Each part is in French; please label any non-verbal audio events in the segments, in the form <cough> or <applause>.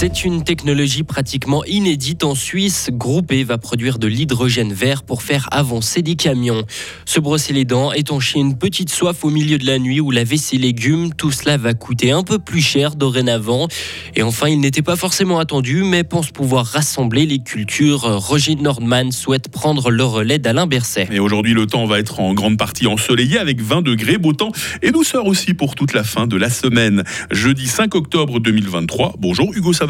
C'est une technologie pratiquement inédite en Suisse. Groupe E va produire de l'hydrogène vert pour faire avancer des camions. Se brosser les dents, étancher une petite soif au milieu de la nuit ou laver ses légumes, tout cela va coûter un peu plus cher dorénavant. Et enfin, il n'était pas forcément attendu, mais pense pouvoir rassembler les cultures. Roger Nordman souhaite prendre le relais d'Alain Berset. Et aujourd'hui, le temps va être en grande partie ensoleillé avec 20 degrés, beau temps et douceur aussi pour toute la fin de la semaine. Jeudi 5 octobre 2023. Bonjour Hugo Savard.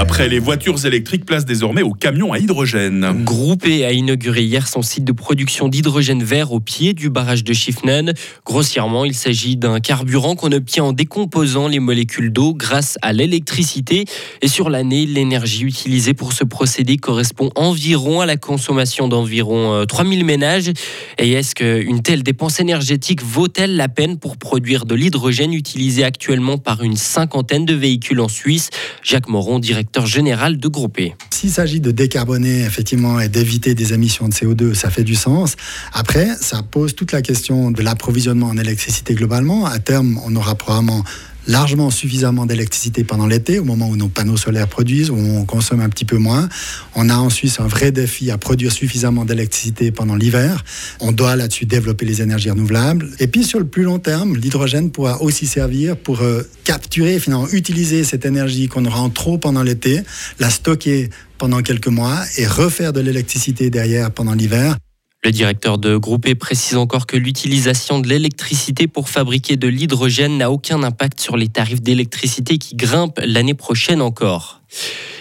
Après les voitures électriques, place désormais aux camions à hydrogène. Groupé a inauguré hier son site de production d'hydrogène vert au pied du barrage de Schiffnen. Grossièrement, il s'agit d'un carburant qu'on obtient en décomposant les molécules d'eau grâce à l'électricité. Et sur l'année, l'énergie utilisée pour ce procédé correspond environ à la consommation d'environ 3000 euh, ménages. Et est-ce qu'une telle dépense énergétique vaut-elle la peine pour produire de l'hydrogène utilisé actuellement par une cinquantaine de véhicules en Suisse? Jacques Moron, directeur général de Groupe e. S'il s'agit de décarboner effectivement et d'éviter des émissions de CO2, ça fait du sens. Après, ça pose toute la question de l'approvisionnement en électricité globalement. À terme, on aura probablement largement suffisamment d'électricité pendant l'été, au moment où nos panneaux solaires produisent, où on consomme un petit peu moins. On a en Suisse un vrai défi à produire suffisamment d'électricité pendant l'hiver. On doit là-dessus développer les énergies renouvelables. Et puis sur le plus long terme, l'hydrogène pourra aussi servir pour euh, capturer, finalement utiliser cette énergie qu'on aura en trop pendant l'été, la stocker pendant quelques mois et refaire de l'électricité derrière pendant l'hiver. Le directeur de Groupe précise encore que l'utilisation de l'électricité pour fabriquer de l'hydrogène n'a aucun impact sur les tarifs d'électricité qui grimpent l'année prochaine encore.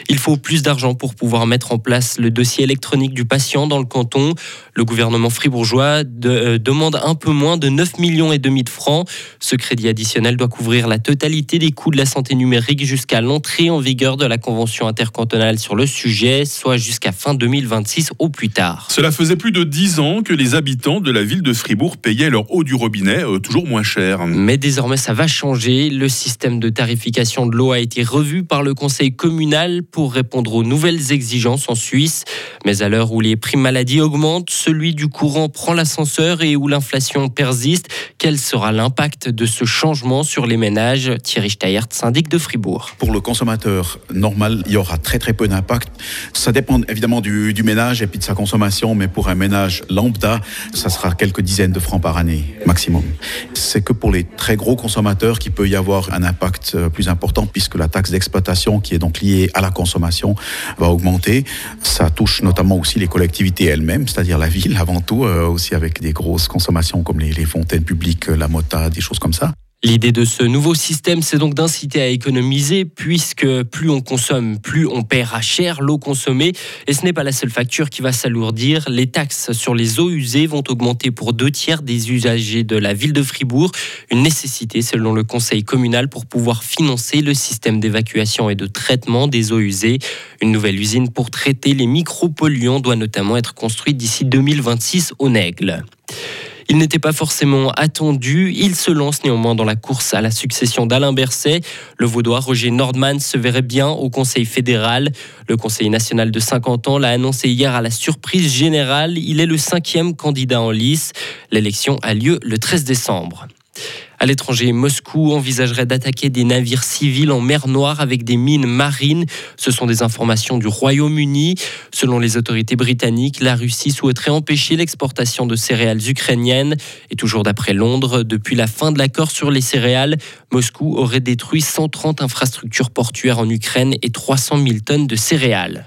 Il faut plus d'argent pour pouvoir mettre en place le dossier électronique du patient dans le canton. Le gouvernement fribourgeois euh, demande un peu moins de 9 millions et demi de francs. Ce crédit additionnel doit couvrir la totalité des coûts de la santé numérique jusqu'à l'entrée en vigueur de la convention intercantonale sur le sujet, soit jusqu'à fin 2026 au plus tard. Cela faisait plus de 10 ans que les habitants de la ville de Fribourg payaient leur eau du robinet euh, toujours moins cher. Mais désormais ça va changer. Le système de tarification de l'eau a été revu par le conseil communal pour répondre aux nouvelles exigences en Suisse. Mais à l'heure où les primes maladie augmentent, celui du courant prend l'ascenseur et où l'inflation persiste, quel sera l'impact de ce changement sur les ménages? Thierry Steyert, syndic de Fribourg. Pour le consommateur normal, il y aura très très peu d'impact. Ça dépend évidemment du, du ménage et puis de sa consommation, mais pour un ménage lambda, ça sera quelques dizaines de francs par année maximum. C'est que pour les très gros consommateurs qu'il peut y avoir un impact euh, plus important puisque la taxe d'exploitation qui est donc liée à la consommation va augmenter. Ça touche notamment aussi les collectivités elles-mêmes, c'est-à-dire la ville avant tout, euh, aussi avec des grosses consommations comme les, les fontaines publiques, la mota, des choses comme ça. L'idée de ce nouveau système, c'est donc d'inciter à économiser, puisque plus on consomme, plus on paiera cher l'eau consommée. Et ce n'est pas la seule facture qui va s'alourdir. Les taxes sur les eaux usées vont augmenter pour deux tiers des usagers de la ville de Fribourg. Une nécessité, selon le conseil communal, pour pouvoir financer le système d'évacuation et de traitement des eaux usées. Une nouvelle usine pour traiter les micropolluants doit notamment être construite d'ici 2026 au Nègle. Il n'était pas forcément attendu. Il se lance néanmoins dans la course à la succession d'Alain Berset. Le vaudois Roger Nordman se verrait bien au Conseil fédéral. Le Conseil national de 50 ans l'a annoncé hier à la surprise générale. Il est le cinquième candidat en lice. L'élection a lieu le 13 décembre. À l'étranger, Moscou envisagerait d'attaquer des navires civils en mer Noire avec des mines marines. Ce sont des informations du Royaume-Uni. Selon les autorités britanniques, la Russie souhaiterait empêcher l'exportation de céréales ukrainiennes. Et toujours d'après Londres, depuis la fin de l'accord sur les céréales, Moscou aurait détruit 130 infrastructures portuaires en Ukraine et 300 000 tonnes de céréales.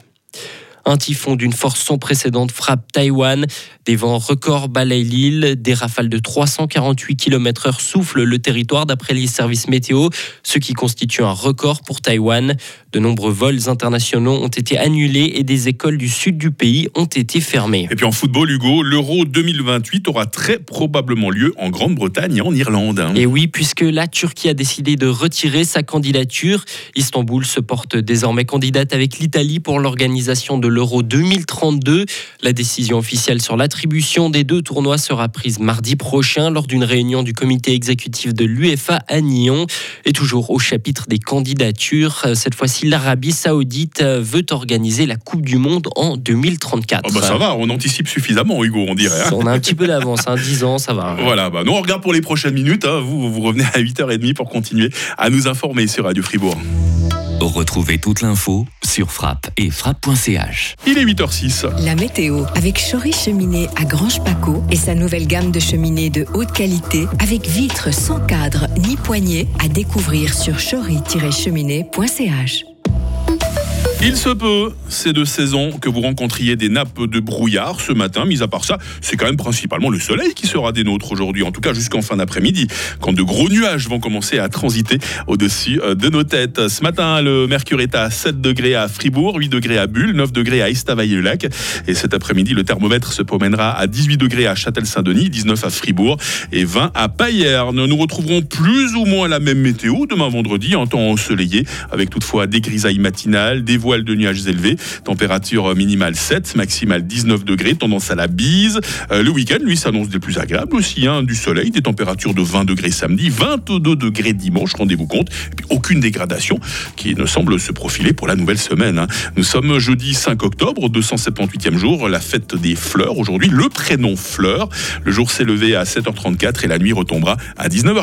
Un typhon d'une force sans précédent frappe Taïwan. Des vents records balayent l'île. Des rafales de 348 km/h soufflent le territoire d'après les services météo, ce qui constitue un record pour Taïwan. De nombreux vols internationaux ont été annulés et des écoles du sud du pays ont été fermées. Et puis en football, Hugo, l'Euro 2028 aura très probablement lieu en Grande-Bretagne et en Irlande. Et oui, puisque la Turquie a décidé de retirer sa candidature, Istanbul se porte désormais candidate avec l'Italie pour l'organisation de l'Euro l'Euro 2032. La décision officielle sur l'attribution des deux tournois sera prise mardi prochain lors d'une réunion du comité exécutif de l'UEFA à Nyon. Et toujours au chapitre des candidatures, cette fois-ci l'Arabie saoudite veut organiser la Coupe du Monde en 2034. Oh bah ça va, on anticipe suffisamment Hugo, on dirait. Hein. On a un petit peu d'avance, hein, 10 ans, ça va. <laughs> Voilà, bah nous on regarde pour les prochaines minutes, hein. vous, vous revenez à 8h30 pour continuer à nous informer sur Radio Fribourg. Retrouvez toute l'info sur frappe et frappe.ch. Il est 8h06. La météo avec Chory Cheminée à Grange Paco et sa nouvelle gamme de cheminées de haute qualité avec vitres sans cadre ni poignée à découvrir sur chory-cheminée.ch. Il se peut, ces deux saisons, que vous rencontriez des nappes de brouillard ce matin. Mis à part ça, c'est quand même principalement le soleil qui sera des nôtres aujourd'hui, en tout cas jusqu'en fin d'après-midi, quand de gros nuages vont commencer à transiter au-dessus euh, de nos têtes. Ce matin, le mercure est à 7 degrés à Fribourg, 8 degrés à Bulle, 9 degrés à Estavayer-le-Lac. Et cet après-midi, le thermomètre se promènera à 18 degrés à Châtel-Saint-Denis, 19 à Fribourg et 20 à Payerne. Nous retrouverons plus ou moins la même météo demain vendredi, en temps ensoleillé, avec toutefois des grisailles matinales, des voiles de nuages élevés. Température minimale 7, maximale 19 degrés, tendance à la bise. Euh, le week-end, lui, s'annonce des plus agréables aussi. Hein, du soleil, des températures de 20 degrés samedi, 22 degrés dimanche, rendez-vous compte. Et puis, aucune dégradation qui ne semble se profiler pour la nouvelle semaine. Hein. Nous sommes jeudi 5 octobre, 278e jour, la fête des fleurs. Aujourd'hui, le prénom Fleur. Le jour s'est levé à 7h34 et la nuit retombera à 19h.